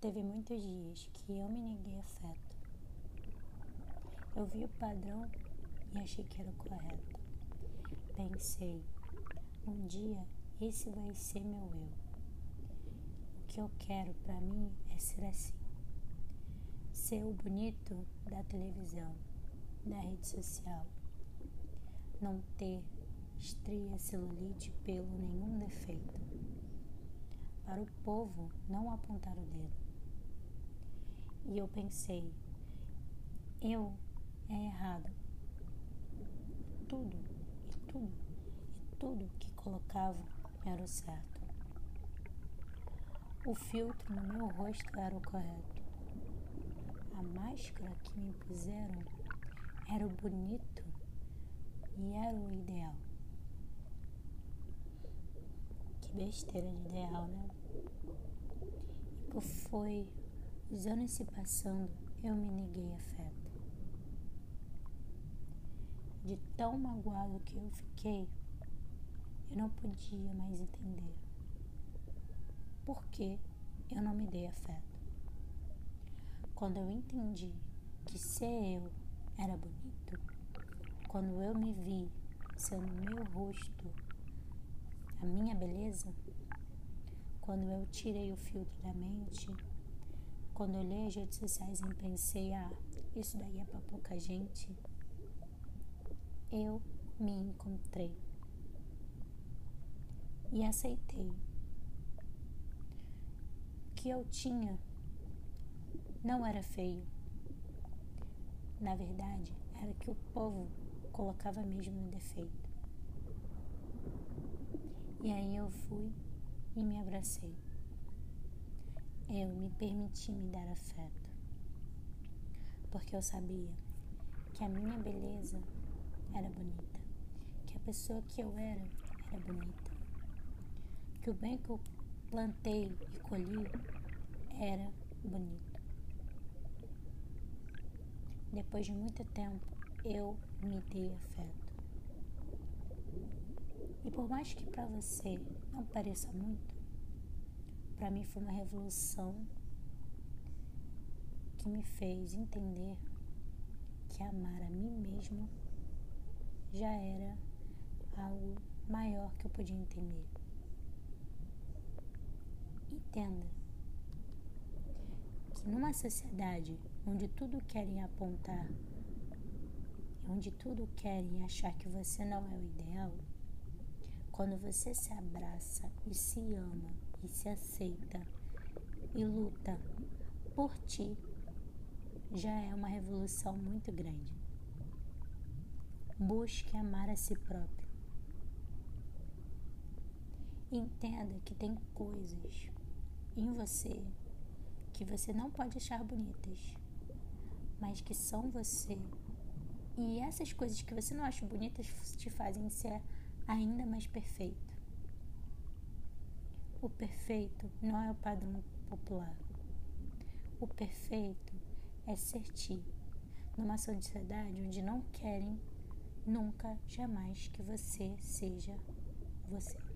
Teve muitos dias que eu me neguei afeto. Eu vi o padrão e achei que era o correto. Pensei, um dia esse vai ser meu eu. O que eu quero para mim é ser assim. Ser o bonito da televisão, da rede social. Não ter estria, celulite, pelo, nenhum defeito. Para o povo não apontar o dedo. E eu pensei, eu é errado. Tudo, e tudo, e tudo que colocava era o certo. O filtro no meu rosto era o correto. A máscara que me puseram era o bonito e era o ideal. Que besteira de ideal, né? E foi os anos se passando, eu me neguei afeto. De tão magoado que eu fiquei, eu não podia mais entender por que eu não me dei afeto. Quando eu entendi que ser eu era bonito, quando eu me vi sendo meu rosto, a minha beleza, quando eu tirei o filtro da mente quando olhei as redes sociais e pensei, ah, isso daí é para pouca gente, eu me encontrei e aceitei. Que eu tinha não era feio. Na verdade, era que o povo colocava mesmo no defeito. E aí eu fui e me abracei eu me permiti me dar afeto, porque eu sabia que a minha beleza era bonita, que a pessoa que eu era era bonita, que o bem que eu plantei e colhi era bonito. Depois de muito tempo, eu me dei afeto. E por mais que para você não pareça muito, para mim foi uma revolução que me fez entender que amar a mim mesmo já era algo maior que eu podia entender. Entenda que numa sociedade onde tudo querem apontar, onde tudo querem achar que você não é o ideal, quando você se abraça e se ama e se aceita e luta por ti, já é uma revolução muito grande. Busque amar a si próprio. Entenda que tem coisas em você que você não pode achar bonitas, mas que são você. E essas coisas que você não acha bonitas te fazem ser ainda mais perfeito. O perfeito não é o padrão popular. O perfeito é ser ti, numa sociedade onde não querem nunca, jamais que você seja você.